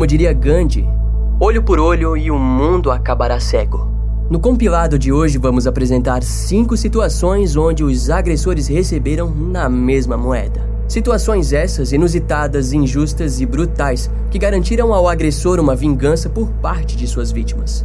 Como diria Gandhi, olho por olho e o mundo acabará cego. No compilado de hoje, vamos apresentar cinco situações onde os agressores receberam na mesma moeda. Situações essas inusitadas, injustas e brutais que garantiram ao agressor uma vingança por parte de suas vítimas.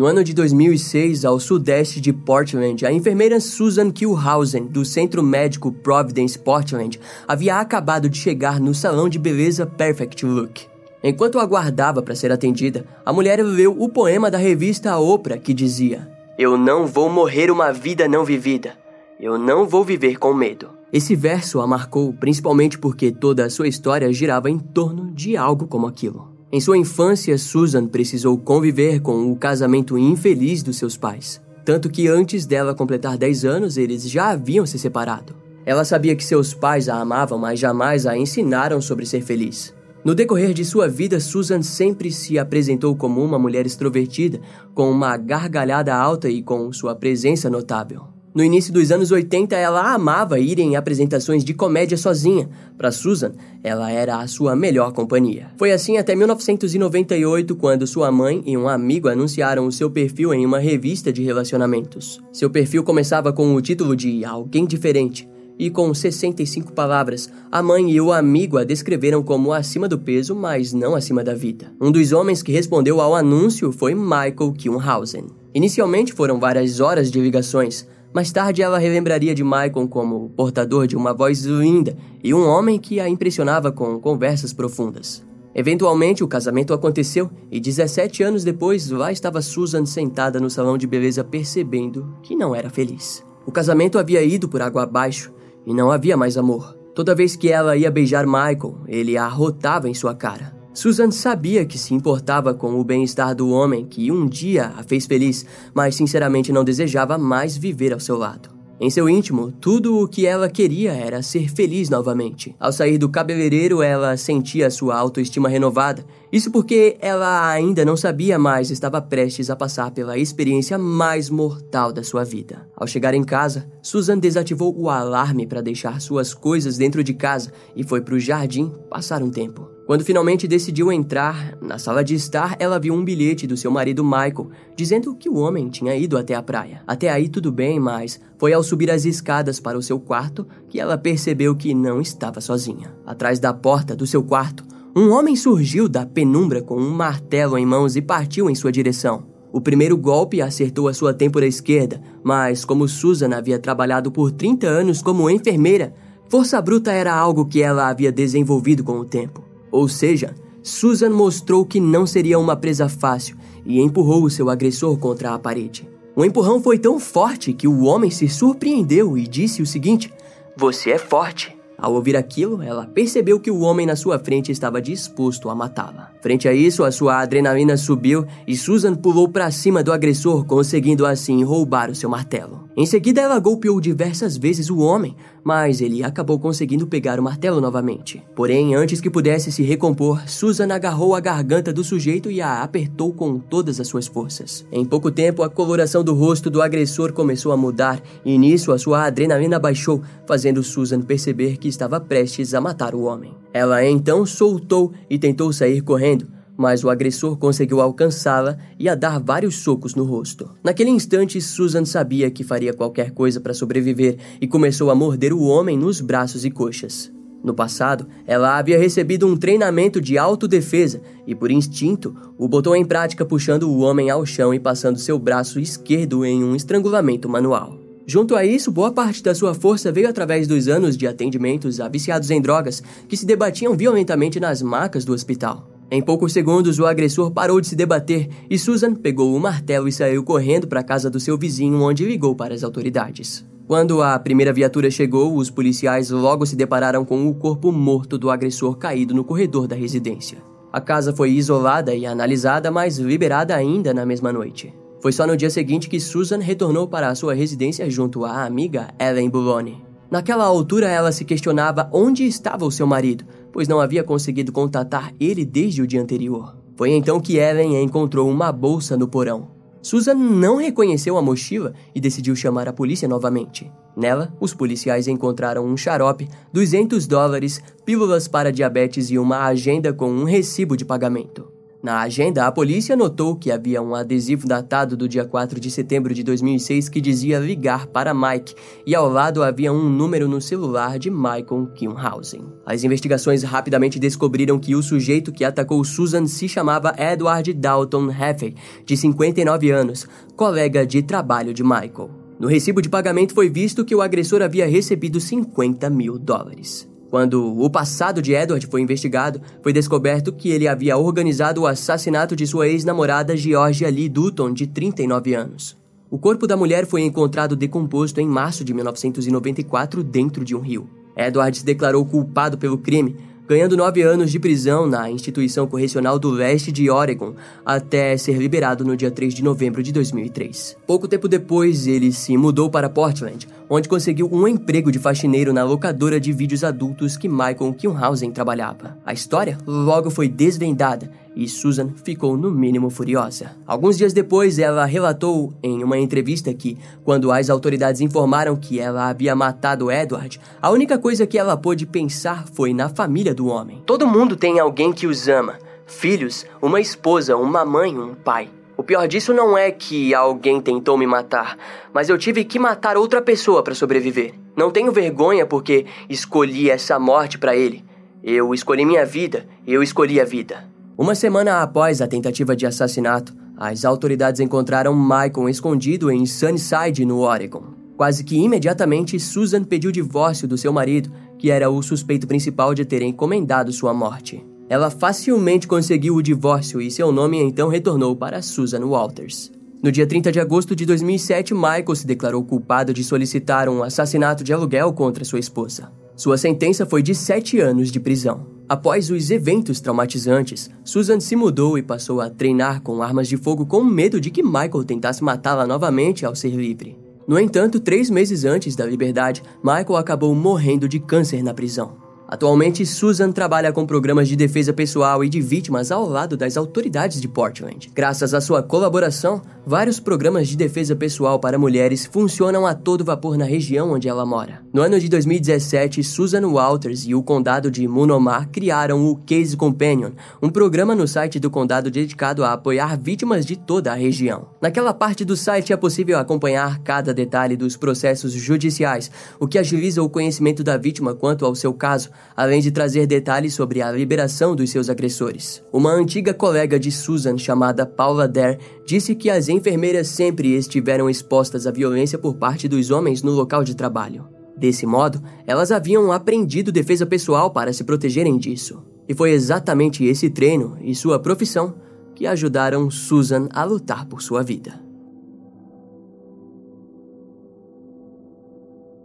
No ano de 2006, ao sudeste de Portland, a enfermeira Susan Kilhausen, do Centro Médico Providence Portland, havia acabado de chegar no salão de beleza Perfect Look. Enquanto aguardava para ser atendida, a mulher leu o poema da revista Oprah que dizia: Eu não vou morrer uma vida não vivida. Eu não vou viver com medo. Esse verso a marcou principalmente porque toda a sua história girava em torno de algo como aquilo. Em sua infância, Susan precisou conviver com o casamento infeliz dos seus pais. Tanto que antes dela completar 10 anos, eles já haviam se separado. Ela sabia que seus pais a amavam, mas jamais a ensinaram sobre ser feliz. No decorrer de sua vida, Susan sempre se apresentou como uma mulher extrovertida, com uma gargalhada alta e com sua presença notável. No início dos anos 80, ela amava ir em apresentações de comédia sozinha. Para Susan, ela era a sua melhor companhia. Foi assim até 1998, quando sua mãe e um amigo anunciaram o seu perfil em uma revista de relacionamentos. Seu perfil começava com o título de Alguém Diferente. E com 65 palavras, a mãe e o amigo a descreveram como acima do peso, mas não acima da vida. Um dos homens que respondeu ao anúncio foi Michael Kilhausen. Inicialmente foram várias horas de ligações, mais tarde, ela relembraria de Michael como portador de uma voz linda e um homem que a impressionava com conversas profundas. Eventualmente, o casamento aconteceu e 17 anos depois, lá estava Susan sentada no salão de beleza percebendo que não era feliz. O casamento havia ido por água abaixo e não havia mais amor. Toda vez que ela ia beijar Michael, ele a arrotava em sua cara. Susan sabia que se importava com o bem-estar do homem que um dia a fez feliz, mas sinceramente não desejava mais viver ao seu lado. Em seu íntimo, tudo o que ela queria era ser feliz novamente. Ao sair do cabeleireiro, ela sentia sua autoestima renovada. Isso porque ela ainda não sabia mais estava prestes a passar pela experiência mais mortal da sua vida. Ao chegar em casa, Susan desativou o alarme para deixar suas coisas dentro de casa e foi para o jardim passar um tempo. Quando finalmente decidiu entrar na sala de estar, ela viu um bilhete do seu marido Michael dizendo que o homem tinha ido até a praia. Até aí tudo bem, mas foi ao subir as escadas para o seu quarto que ela percebeu que não estava sozinha. Atrás da porta do seu quarto, um homem surgiu da penumbra com um martelo em mãos e partiu em sua direção. O primeiro golpe acertou a sua têmpora esquerda, mas como Susan havia trabalhado por 30 anos como enfermeira, força bruta era algo que ela havia desenvolvido com o tempo. Ou seja, Susan mostrou que não seria uma presa fácil e empurrou o seu agressor contra a parede. O empurrão foi tão forte que o homem se surpreendeu e disse o seguinte: Você é forte. Ao ouvir aquilo, ela percebeu que o homem na sua frente estava disposto a matá-la. Frente a isso, a sua adrenalina subiu e Susan pulou para cima do agressor, conseguindo assim roubar o seu martelo. Em seguida, ela golpeou diversas vezes o homem, mas ele acabou conseguindo pegar o martelo novamente. Porém, antes que pudesse se recompor, Susan agarrou a garganta do sujeito e a apertou com todas as suas forças. Em pouco tempo, a coloração do rosto do agressor começou a mudar e nisso a sua adrenalina baixou, fazendo Susan perceber que estava prestes a matar o homem. Ela então soltou e tentou sair correndo, mas o agressor conseguiu alcançá-la e a dar vários socos no rosto. Naquele instante, Susan sabia que faria qualquer coisa para sobreviver e começou a morder o homem nos braços e coxas. No passado, ela havia recebido um treinamento de autodefesa e, por instinto, o botou em prática puxando o homem ao chão e passando seu braço esquerdo em um estrangulamento manual. Junto a isso, boa parte da sua força veio através dos anos de atendimentos a viciados em drogas que se debatiam violentamente nas macas do hospital. Em poucos segundos, o agressor parou de se debater e Susan pegou o martelo e saiu correndo para a casa do seu vizinho, onde ligou para as autoridades. Quando a primeira viatura chegou, os policiais logo se depararam com o corpo morto do agressor caído no corredor da residência. A casa foi isolada e analisada, mas liberada ainda na mesma noite. Foi só no dia seguinte que Susan retornou para a sua residência junto à amiga Ellen Bulone. Naquela altura, ela se questionava onde estava o seu marido, pois não havia conseguido contatar ele desde o dia anterior. Foi então que Ellen encontrou uma bolsa no porão. Susan não reconheceu a mochila e decidiu chamar a polícia novamente. Nela, os policiais encontraram um xarope, 200 dólares, pílulas para diabetes e uma agenda com um recibo de pagamento. Na agenda, a polícia notou que havia um adesivo datado do dia 4 de setembro de 2006 que dizia ligar para Mike, e ao lado havia um número no celular de Michael Kilhausen. As investigações rapidamente descobriram que o sujeito que atacou Susan se chamava Edward Dalton Heffey, de 59 anos, colega de trabalho de Michael. No recibo de pagamento foi visto que o agressor havia recebido 50 mil dólares. Quando o passado de Edward foi investigado, foi descoberto que ele havia organizado o assassinato de sua ex-namorada Georgia Lee Dutton, de 39 anos. O corpo da mulher foi encontrado decomposto em março de 1994 dentro de um rio. Edward se declarou culpado pelo crime, ganhando nove anos de prisão na instituição correcional do leste de Oregon, até ser liberado no dia 3 de novembro de 2003. Pouco tempo depois, ele se mudou para Portland, onde conseguiu um emprego de faxineiro na locadora de vídeos adultos que Michael Kilhausen trabalhava. A história logo foi desvendada e Susan ficou no mínimo furiosa. Alguns dias depois, ela relatou em uma entrevista que, quando as autoridades informaram que ela havia matado Edward, a única coisa que ela pôde pensar foi na família do homem. Todo mundo tem alguém que os ama: filhos, uma esposa, uma mãe, um pai. O pior disso não é que alguém tentou me matar, mas eu tive que matar outra pessoa para sobreviver. Não tenho vergonha porque escolhi essa morte para ele. Eu escolhi minha vida, eu escolhi a vida. Uma semana após a tentativa de assassinato, as autoridades encontraram Michael escondido em Sunnyside, no Oregon. Quase que imediatamente, Susan pediu divórcio do seu marido, que era o suspeito principal de ter encomendado sua morte. Ela facilmente conseguiu o divórcio e seu nome então retornou para Susan Walters. No dia 30 de agosto de 2007, Michael se declarou culpado de solicitar um assassinato de aluguel contra sua esposa. Sua sentença foi de sete anos de prisão. Após os eventos traumatizantes, Susan se mudou e passou a treinar com armas de fogo com medo de que Michael tentasse matá-la novamente ao ser livre. No entanto, três meses antes da liberdade, Michael acabou morrendo de câncer na prisão. Atualmente, Susan trabalha com programas de defesa pessoal e de vítimas ao lado das autoridades de Portland. Graças à sua colaboração, vários programas de defesa pessoal para mulheres funcionam a todo vapor na região onde ela mora. No ano de 2017, Susan Walters e o condado de Munomar criaram o Case Companion, um programa no site do condado dedicado a apoiar vítimas de toda a região. Naquela parte do site é possível acompanhar cada detalhe dos processos judiciais, o que agiliza o conhecimento da vítima quanto ao seu caso além de trazer detalhes sobre a liberação dos seus agressores. Uma antiga colega de Susan, chamada Paula Dare, disse que as enfermeiras sempre estiveram expostas à violência por parte dos homens no local de trabalho. Desse modo, elas haviam aprendido defesa pessoal para se protegerem disso. E foi exatamente esse treino e sua profissão que ajudaram Susan a lutar por sua vida.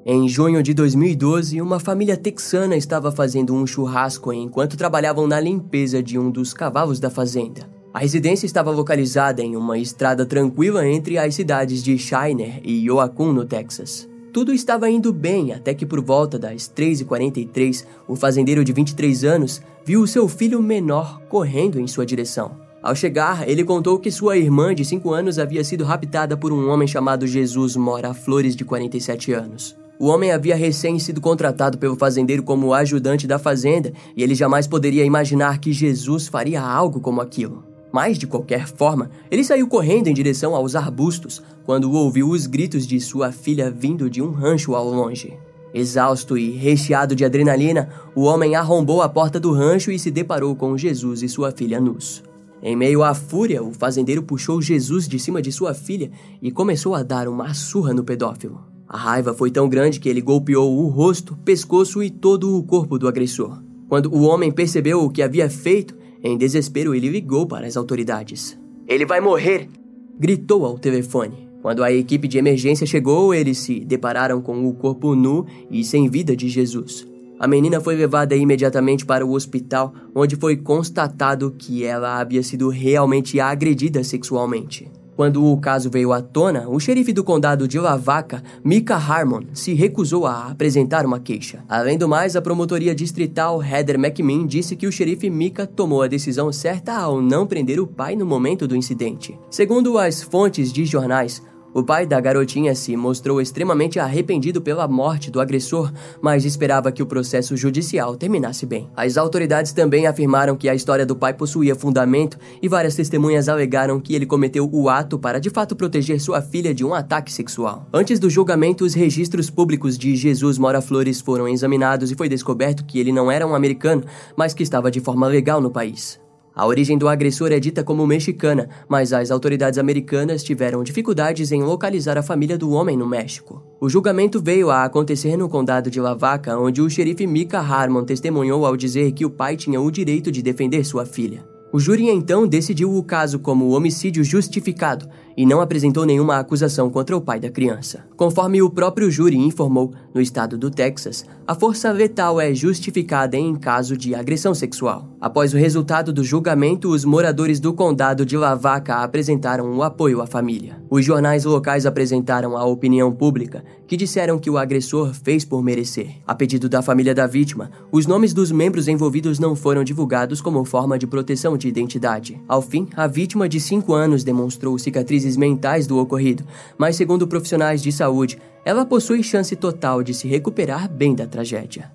Em junho de 2012, uma família texana estava fazendo um churrasco enquanto trabalhavam na limpeza de um dos cavalos da fazenda. A residência estava localizada em uma estrada tranquila entre as cidades de Shiner e Yoakun, no Texas. Tudo estava indo bem até que, por volta das 3h43, o fazendeiro de 23 anos viu o seu filho menor correndo em sua direção. Ao chegar, ele contou que sua irmã de 5 anos havia sido raptada por um homem chamado Jesus Mora Flores, de 47 anos. O homem havia recém sido contratado pelo fazendeiro como ajudante da fazenda e ele jamais poderia imaginar que Jesus faria algo como aquilo. Mas, de qualquer forma, ele saiu correndo em direção aos arbustos quando ouviu os gritos de sua filha vindo de um rancho ao longe. Exausto e recheado de adrenalina, o homem arrombou a porta do rancho e se deparou com Jesus e sua filha nus. Em meio à fúria, o fazendeiro puxou Jesus de cima de sua filha e começou a dar uma surra no pedófilo. A raiva foi tão grande que ele golpeou o rosto, pescoço e todo o corpo do agressor. Quando o homem percebeu o que havia feito, em desespero ele ligou para as autoridades. Ele vai morrer! gritou ao telefone. Quando a equipe de emergência chegou, eles se depararam com o corpo nu e sem vida de Jesus. A menina foi levada imediatamente para o hospital, onde foi constatado que ela havia sido realmente agredida sexualmente. Quando o caso veio à tona, o xerife do condado de Lavaca, Mika Harmon, se recusou a apresentar uma queixa. Além do mais, a promotoria distrital Heather McMinn disse que o xerife Mika tomou a decisão certa ao não prender o pai no momento do incidente. Segundo as fontes de jornais, o pai da garotinha se mostrou extremamente arrependido pela morte do agressor, mas esperava que o processo judicial terminasse bem. As autoridades também afirmaram que a história do pai possuía fundamento e várias testemunhas alegaram que ele cometeu o ato para de fato proteger sua filha de um ataque sexual. Antes do julgamento, os registros públicos de Jesus Mora Flores foram examinados e foi descoberto que ele não era um americano, mas que estava de forma legal no país. A origem do agressor é dita como mexicana, mas as autoridades americanas tiveram dificuldades em localizar a família do homem no México. O julgamento veio a acontecer no condado de Lavaca, onde o xerife Mika Harmon testemunhou ao dizer que o pai tinha o direito de defender sua filha. O júri então decidiu o caso como homicídio justificado e não apresentou nenhuma acusação contra o pai da criança. Conforme o próprio júri informou, no estado do Texas, a força letal é justificada em caso de agressão sexual. Após o resultado do julgamento, os moradores do condado de Lavaca apresentaram o apoio à família. Os jornais locais apresentaram a opinião pública, que disseram que o agressor fez por merecer. A pedido da família da vítima, os nomes dos membros envolvidos não foram divulgados como forma de proteção de identidade. Ao fim, a vítima de 5 anos demonstrou cicatrizes cicatrizes mentais do ocorrido, mas, segundo profissionais de saúde, ela possui chance total de se recuperar bem da tragédia.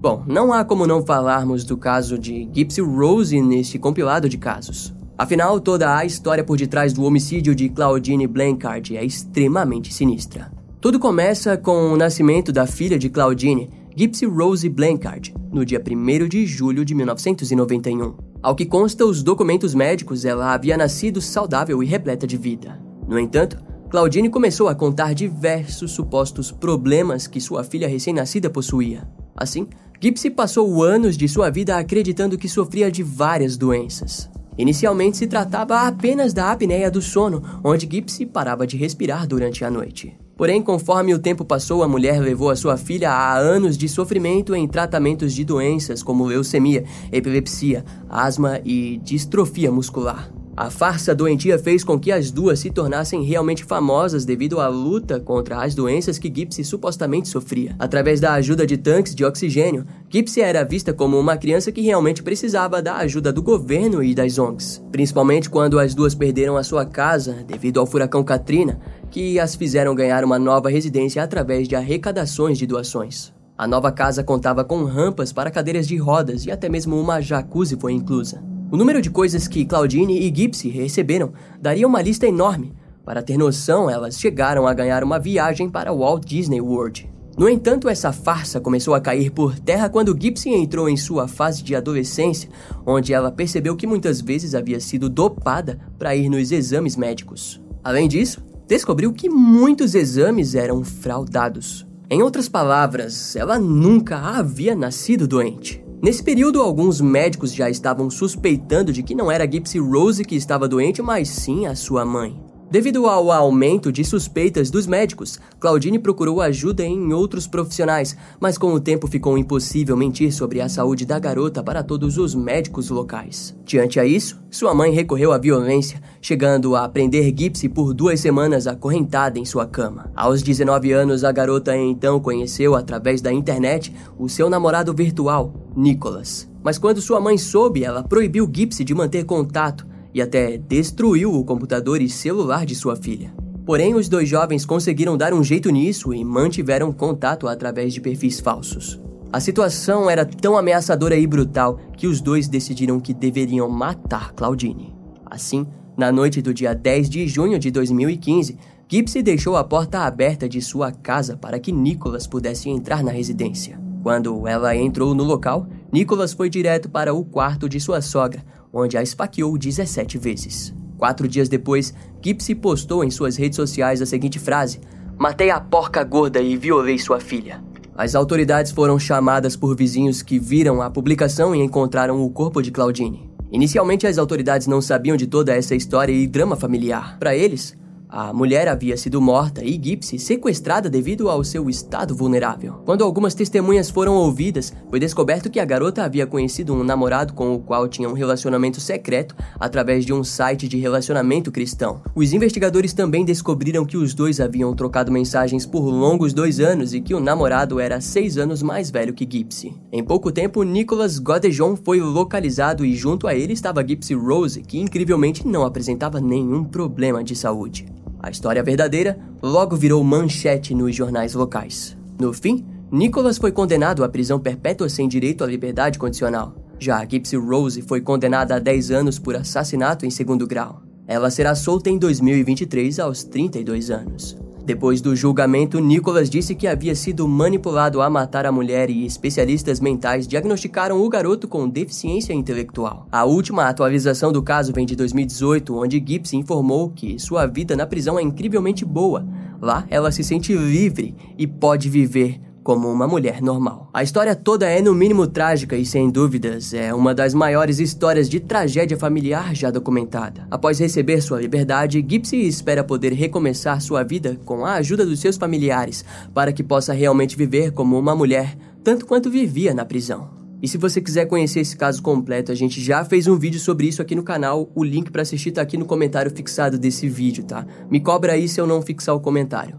Bom, não há como não falarmos do caso de Gypsy Rose neste compilado de casos. Afinal, toda a história por detrás do homicídio de Claudine Blancard é extremamente sinistra. Tudo começa com o nascimento da filha de Claudine, Gypsy Rose Blancard, no dia 1 de julho de 1991. Ao que consta os documentos médicos, ela havia nascido saudável e repleta de vida. No entanto, Claudine começou a contar diversos supostos problemas que sua filha recém-nascida possuía. Assim, Gipsy passou anos de sua vida acreditando que sofria de várias doenças. Inicialmente se tratava apenas da apneia do sono, onde Gipsy parava de respirar durante a noite. Porém, conforme o tempo passou, a mulher levou a sua filha a anos de sofrimento em tratamentos de doenças como leucemia, epilepsia, asma e distrofia muscular. A farsa doentia fez com que as duas se tornassem realmente famosas devido à luta contra as doenças que Gipsy supostamente sofria. Através da ajuda de tanques de oxigênio, Gipsy era vista como uma criança que realmente precisava da ajuda do governo e das ONGs. Principalmente quando as duas perderam a sua casa devido ao furacão Katrina, que as fizeram ganhar uma nova residência através de arrecadações de doações. A nova casa contava com rampas para cadeiras de rodas e até mesmo uma jacuzzi foi inclusa. O número de coisas que Claudine e Gipsy receberam daria uma lista enorme. Para ter noção, elas chegaram a ganhar uma viagem para Walt Disney World. No entanto, essa farsa começou a cair por terra quando Gipsy entrou em sua fase de adolescência, onde ela percebeu que muitas vezes havia sido dopada para ir nos exames médicos. Além disso, descobriu que muitos exames eram fraudados. Em outras palavras, ela nunca havia nascido doente. Nesse período, alguns médicos já estavam suspeitando de que não era Gypsy Rose que estava doente, mas sim a sua mãe. Devido ao aumento de suspeitas dos médicos, Claudine procurou ajuda em outros profissionais, mas com o tempo ficou impossível mentir sobre a saúde da garota para todos os médicos locais. Diante a isso, sua mãe recorreu à violência, chegando a prender Gipsy por duas semanas acorrentada em sua cama. Aos 19 anos, a garota então conheceu através da internet o seu namorado virtual, Nicholas. Mas quando sua mãe soube, ela proibiu Gipsy de manter contato e até destruiu o computador e celular de sua filha. Porém, os dois jovens conseguiram dar um jeito nisso e mantiveram contato através de perfis falsos. A situação era tão ameaçadora e brutal que os dois decidiram que deveriam matar Claudine. Assim, na noite do dia 10 de junho de 2015, Gipsy deixou a porta aberta de sua casa para que Nicholas pudesse entrar na residência. Quando ela entrou no local, Nicholas foi direto para o quarto de sua sogra, onde a esfaqueou 17 vezes. Quatro dias depois, Gipsy postou em suas redes sociais a seguinte frase: Matei a porca gorda e violei sua filha. As autoridades foram chamadas por vizinhos que viram a publicação e encontraram o corpo de Claudine. Inicialmente, as autoridades não sabiam de toda essa história e drama familiar. Para eles, a mulher havia sido morta e Gipsy sequestrada devido ao seu estado vulnerável. Quando algumas testemunhas foram ouvidas, foi descoberto que a garota havia conhecido um namorado com o qual tinha um relacionamento secreto através de um site de relacionamento cristão. Os investigadores também descobriram que os dois haviam trocado mensagens por longos dois anos e que o namorado era seis anos mais velho que Gipsy. Em pouco tempo, Nicholas Godejon foi localizado e junto a ele estava Gipsy Rose, que incrivelmente não apresentava nenhum problema de saúde. A história verdadeira logo virou manchete nos jornais locais. No fim, Nicholas foi condenado à prisão perpétua sem direito à liberdade condicional. Já Gypsy Rose foi condenada a 10 anos por assassinato em segundo grau. Ela será solta em 2023 aos 32 anos. Depois do julgamento, Nicholas disse que havia sido manipulado a matar a mulher e especialistas mentais diagnosticaram o garoto com deficiência intelectual. A última atualização do caso vem de 2018, onde Gibbs informou que sua vida na prisão é incrivelmente boa. Lá, ela se sente livre e pode viver como uma mulher normal. A história toda é no mínimo trágica e sem dúvidas é uma das maiores histórias de tragédia familiar já documentada. Após receber sua liberdade, Gipsy espera poder recomeçar sua vida com a ajuda dos seus familiares para que possa realmente viver como uma mulher, tanto quanto vivia na prisão. E se você quiser conhecer esse caso completo, a gente já fez um vídeo sobre isso aqui no canal. O link para assistir tá aqui no comentário fixado desse vídeo, tá? Me cobra aí se eu não fixar o comentário.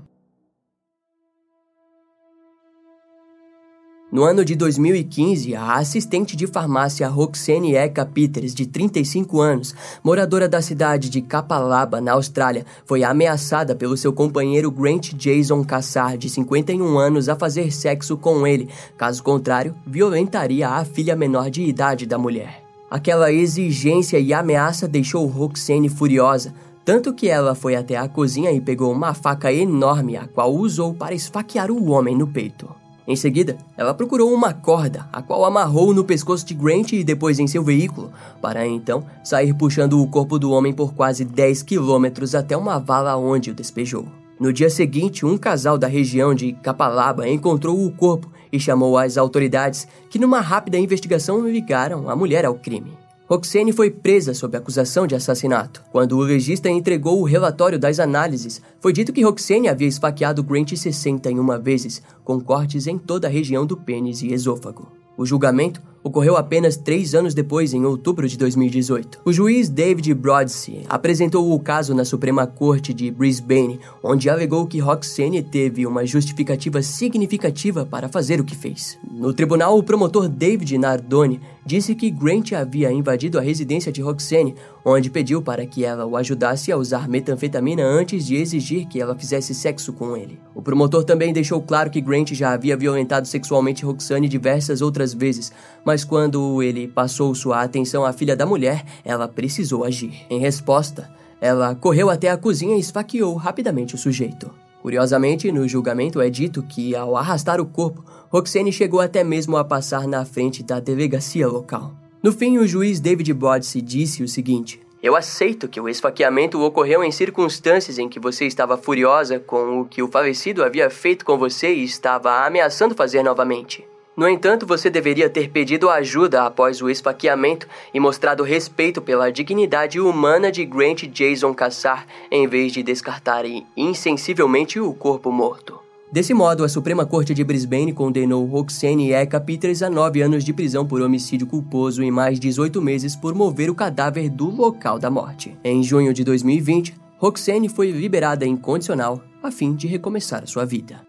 No ano de 2015, a assistente de farmácia Roxane Eka Peters, de 35 anos, moradora da cidade de Kapalaba, na Austrália, foi ameaçada pelo seu companheiro Grant Jason Cassar, de 51 anos, a fazer sexo com ele. Caso contrário, violentaria a filha menor de idade da mulher. Aquela exigência e ameaça deixou Roxane furiosa, tanto que ela foi até a cozinha e pegou uma faca enorme, a qual usou para esfaquear o homem no peito. Em seguida, ela procurou uma corda, a qual amarrou no pescoço de Grant e depois em seu veículo, para então sair puxando o corpo do homem por quase 10 quilômetros até uma vala onde o despejou. No dia seguinte, um casal da região de Capalaba encontrou o corpo e chamou as autoridades, que numa rápida investigação ligaram a mulher ao crime. Roxane foi presa sob acusação de assassinato. Quando o legista entregou o relatório das análises, foi dito que Roxane havia esfaqueado Grant 61 vezes, com cortes em toda a região do pênis e esôfago. O julgamento ocorreu apenas três anos depois, em outubro de 2018. O juiz David Brodsey apresentou o caso na Suprema Corte de Brisbane, onde alegou que Roxane teve uma justificativa significativa para fazer o que fez. No tribunal, o promotor David Nardone disse que Grant havia invadido a residência de Roxane, onde pediu para que ela o ajudasse a usar metanfetamina antes de exigir que ela fizesse sexo com ele. O promotor também deixou claro que Grant já havia violentado sexualmente Roxane diversas outras vezes, mas quando ele passou sua atenção à filha da mulher, ela precisou agir. Em resposta, ela correu até a cozinha e esfaqueou rapidamente o sujeito. Curiosamente, no julgamento é dito que, ao arrastar o corpo, Roxane chegou até mesmo a passar na frente da delegacia local. No fim, o juiz David Bodsey disse o seguinte: Eu aceito que o esfaqueamento ocorreu em circunstâncias em que você estava furiosa com o que o falecido havia feito com você e estava ameaçando fazer novamente. No entanto, você deveria ter pedido ajuda após o esfaqueamento e mostrado respeito pela dignidade humana de Grant Jason Cassar, em vez de descartar insensivelmente o corpo morto. Desse modo, a Suprema Corte de Brisbane condenou Roxane Eka Peters a nove anos de prisão por homicídio culposo e mais 18 meses por mover o cadáver do local da morte. Em junho de 2020, Roxane foi liberada incondicional a fim de recomeçar sua vida.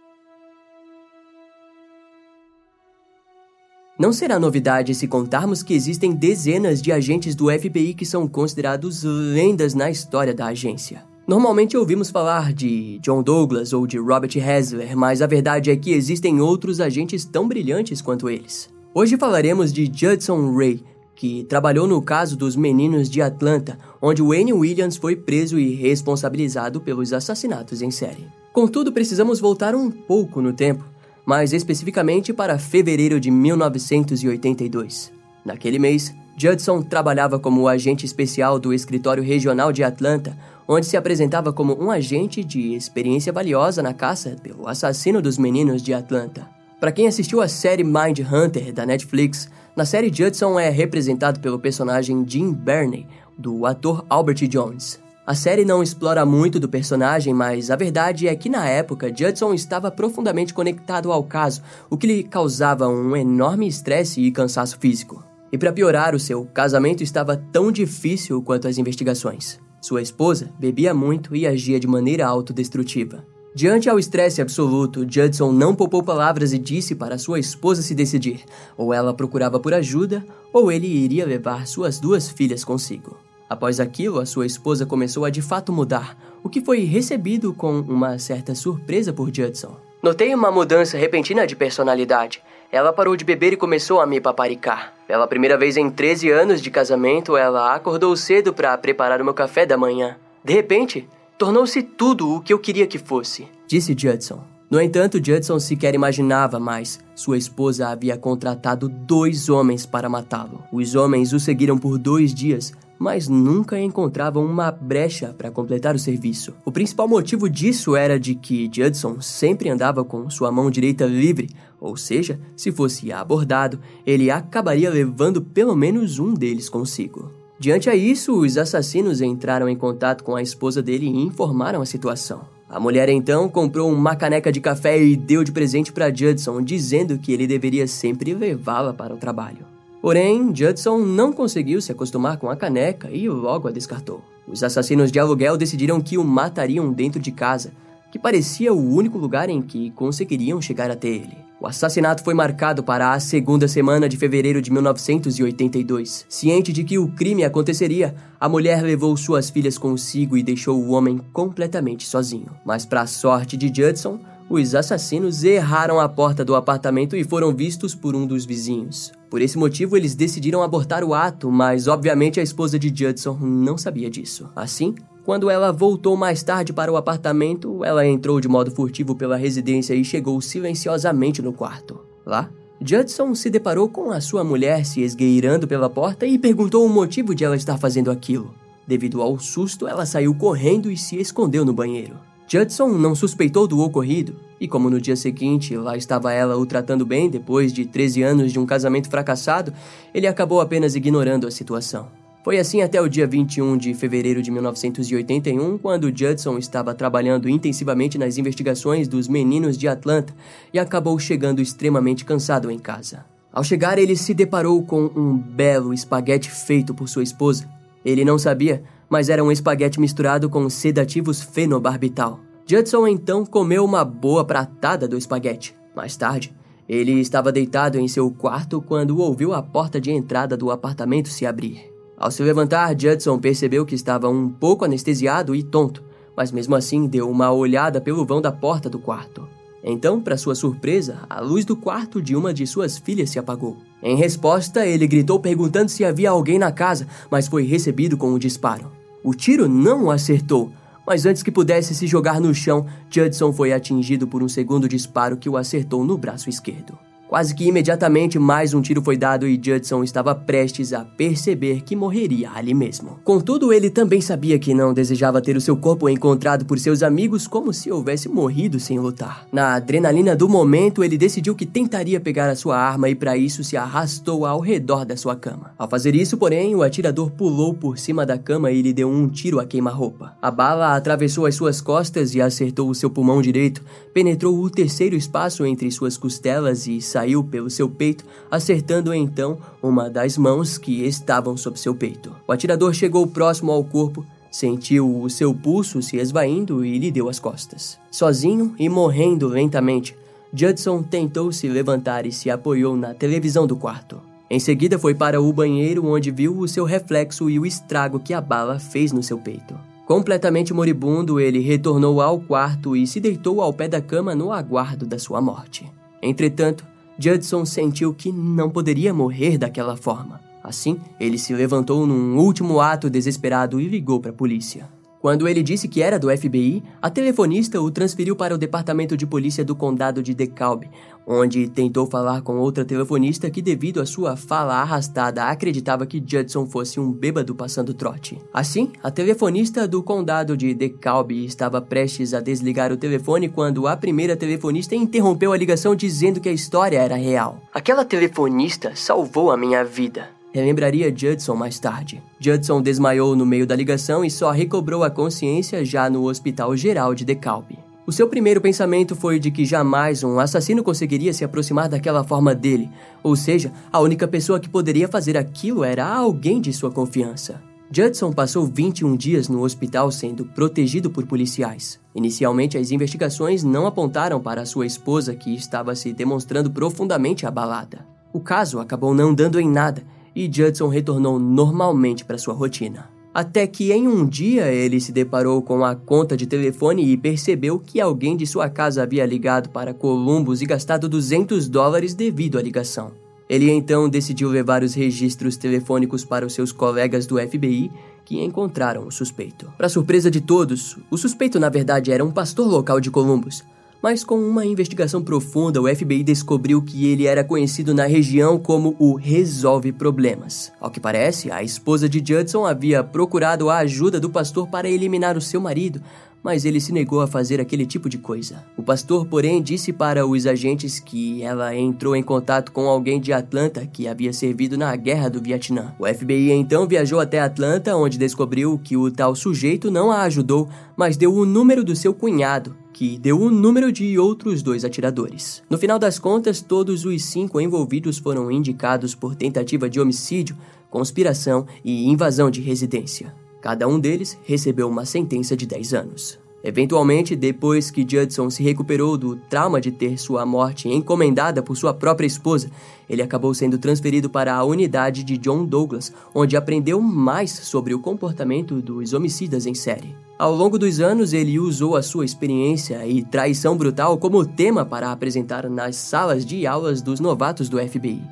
Não será novidade se contarmos que existem dezenas de agentes do FBI que são considerados lendas na história da agência. Normalmente ouvimos falar de John Douglas ou de Robert Hasler, mas a verdade é que existem outros agentes tão brilhantes quanto eles. Hoje falaremos de Judson Ray, que trabalhou no caso dos meninos de Atlanta, onde Wayne Williams foi preso e responsabilizado pelos assassinatos em série. Contudo, precisamos voltar um pouco no tempo mais especificamente para fevereiro de 1982. Naquele mês, Judson trabalhava como agente especial do escritório regional de Atlanta, onde se apresentava como um agente de experiência valiosa na caça pelo assassino dos meninos de Atlanta. Para quem assistiu a série Mind Hunter da Netflix, na série Judson é representado pelo personagem Jim Burney, do ator Albert Jones. A série não explora muito do personagem, mas a verdade é que na época Judson estava profundamente conectado ao caso, o que lhe causava um enorme estresse e cansaço físico. E para piorar, o seu casamento estava tão difícil quanto as investigações. Sua esposa bebia muito e agia de maneira autodestrutiva. Diante ao estresse absoluto, Judson não poupou palavras e disse para sua esposa se decidir: ou ela procurava por ajuda, ou ele iria levar suas duas filhas consigo. Após aquilo, a sua esposa começou a de fato mudar, o que foi recebido com uma certa surpresa por Judson. Notei uma mudança repentina de personalidade. Ela parou de beber e começou a me paparicar. Pela primeira vez em 13 anos de casamento, ela acordou cedo para preparar o meu café da manhã. De repente, tornou-se tudo o que eu queria que fosse, disse Judson. No entanto, Judson sequer imaginava mais. Sua esposa havia contratado dois homens para matá-lo. Os homens o seguiram por dois dias, mas nunca encontravam uma brecha para completar o serviço. O principal motivo disso era de que Judson sempre andava com sua mão direita livre, ou seja, se fosse abordado, ele acabaria levando pelo menos um deles consigo. Diante a isso, os assassinos entraram em contato com a esposa dele e informaram a situação. A mulher então comprou uma caneca de café e deu de presente para Judson, dizendo que ele deveria sempre levá-la para o trabalho. Porém, Judson não conseguiu se acostumar com a caneca e logo a descartou. Os assassinos de aluguel decidiram que o matariam dentro de casa, que parecia o único lugar em que conseguiriam chegar até ele. O assassinato foi marcado para a segunda semana de fevereiro de 1982. Ciente de que o crime aconteceria, a mulher levou suas filhas consigo e deixou o homem completamente sozinho. Mas, para a sorte de Judson, os assassinos erraram a porta do apartamento e foram vistos por um dos vizinhos. Por esse motivo, eles decidiram abortar o ato, mas obviamente a esposa de Judson não sabia disso. Assim, quando ela voltou mais tarde para o apartamento, ela entrou de modo furtivo pela residência e chegou silenciosamente no quarto. Lá, Judson se deparou com a sua mulher se esgueirando pela porta e perguntou o motivo de ela estar fazendo aquilo. Devido ao susto, ela saiu correndo e se escondeu no banheiro. Judson não suspeitou do ocorrido, e como no dia seguinte lá estava ela o tratando bem depois de 13 anos de um casamento fracassado, ele acabou apenas ignorando a situação. Foi assim até o dia 21 de fevereiro de 1981, quando Judson estava trabalhando intensivamente nas investigações dos meninos de Atlanta e acabou chegando extremamente cansado em casa. Ao chegar, ele se deparou com um belo espaguete feito por sua esposa. Ele não sabia, mas era um espaguete misturado com sedativos fenobarbital. Judson então comeu uma boa pratada do espaguete. Mais tarde, ele estava deitado em seu quarto quando ouviu a porta de entrada do apartamento se abrir. Ao se levantar, Judson percebeu que estava um pouco anestesiado e tonto, mas mesmo assim deu uma olhada pelo vão da porta do quarto. Então, para sua surpresa, a luz do quarto de uma de suas filhas se apagou. Em resposta, ele gritou perguntando se havia alguém na casa, mas foi recebido com um disparo. O tiro não o acertou, mas antes que pudesse se jogar no chão, Judson foi atingido por um segundo disparo que o acertou no braço esquerdo. Quase que imediatamente mais um tiro foi dado e Judson estava prestes a perceber que morreria ali mesmo. Contudo, ele também sabia que não desejava ter o seu corpo encontrado por seus amigos como se houvesse morrido sem lutar. Na adrenalina do momento, ele decidiu que tentaria pegar a sua arma e para isso se arrastou ao redor da sua cama. Ao fazer isso, porém, o atirador pulou por cima da cama e lhe deu um tiro a queima-roupa. A bala atravessou as suas costas e acertou o seu pulmão direito, penetrou o terceiro espaço entre suas costelas e saiu pelo seu peito, acertando então uma das mãos que estavam sob seu peito. O atirador chegou próximo ao corpo, sentiu o seu pulso se esvaindo e lhe deu as costas. Sozinho e morrendo lentamente, Judson tentou se levantar e se apoiou na televisão do quarto. Em seguida foi para o banheiro onde viu o seu reflexo e o estrago que a bala fez no seu peito. Completamente moribundo, ele retornou ao quarto e se deitou ao pé da cama no aguardo da sua morte. Entretanto, Judson sentiu que não poderia morrer daquela forma. Assim, ele se levantou num último ato desesperado e ligou para a polícia. Quando ele disse que era do FBI, a telefonista o transferiu para o departamento de polícia do condado de DeKalb, onde tentou falar com outra telefonista que, devido à sua fala arrastada, acreditava que Judson fosse um bêbado passando trote. Assim, a telefonista do condado de DeKalb estava prestes a desligar o telefone quando a primeira telefonista interrompeu a ligação dizendo que a história era real. Aquela telefonista salvou a minha vida. Relembraria Judson mais tarde. Judson desmaiou no meio da ligação e só recobrou a consciência já no Hospital Geral de DeKalb. O seu primeiro pensamento foi de que jamais um assassino conseguiria se aproximar daquela forma dele, ou seja, a única pessoa que poderia fazer aquilo era alguém de sua confiança. Judson passou 21 dias no hospital sendo protegido por policiais. Inicialmente, as investigações não apontaram para sua esposa, que estava se demonstrando profundamente abalada. O caso acabou não dando em nada e Judson retornou normalmente para sua rotina. Até que em um dia ele se deparou com a conta de telefone e percebeu que alguém de sua casa havia ligado para Columbus e gastado 200 dólares devido à ligação. Ele então decidiu levar os registros telefônicos para os seus colegas do FBI, que encontraram o suspeito. Para surpresa de todos, o suspeito na verdade era um pastor local de Columbus, mas com uma investigação profunda, o FBI descobriu que ele era conhecido na região como o Resolve Problemas. Ao que parece, a esposa de Judson havia procurado a ajuda do pastor para eliminar o seu marido, mas ele se negou a fazer aquele tipo de coisa. O pastor, porém, disse para os agentes que ela entrou em contato com alguém de Atlanta que havia servido na guerra do Vietnã. O FBI então viajou até Atlanta, onde descobriu que o tal sujeito não a ajudou, mas deu o número do seu cunhado, que deu o número de outros dois atiradores. No final das contas, todos os cinco envolvidos foram indicados por tentativa de homicídio, conspiração e invasão de residência. Cada um deles recebeu uma sentença de 10 anos. Eventualmente, depois que Judson se recuperou do trauma de ter sua morte encomendada por sua própria esposa, ele acabou sendo transferido para a unidade de John Douglas, onde aprendeu mais sobre o comportamento dos homicidas em série. Ao longo dos anos, ele usou a sua experiência e traição brutal como tema para apresentar nas salas de aulas dos novatos do FBI.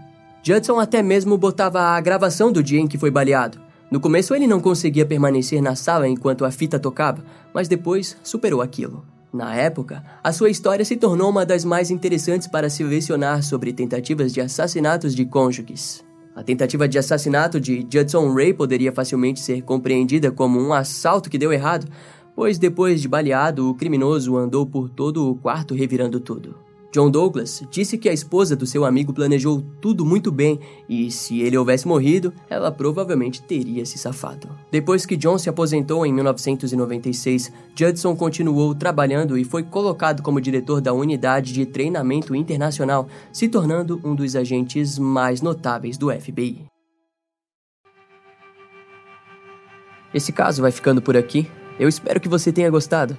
Judson até mesmo botava a gravação do dia em que foi baleado, no começo ele não conseguia permanecer na sala enquanto a fita tocava, mas depois superou aquilo. Na época, a sua história se tornou uma das mais interessantes para se lecionar sobre tentativas de assassinatos de cônjuges. A tentativa de assassinato de Judson Ray poderia facilmente ser compreendida como um assalto que deu errado, pois depois de baleado, o criminoso andou por todo o quarto revirando tudo. John Douglas disse que a esposa do seu amigo planejou tudo muito bem e, se ele houvesse morrido, ela provavelmente teria se safado. Depois que John se aposentou em 1996, Judson continuou trabalhando e foi colocado como diretor da unidade de treinamento internacional, se tornando um dos agentes mais notáveis do FBI. Esse caso vai ficando por aqui. Eu espero que você tenha gostado.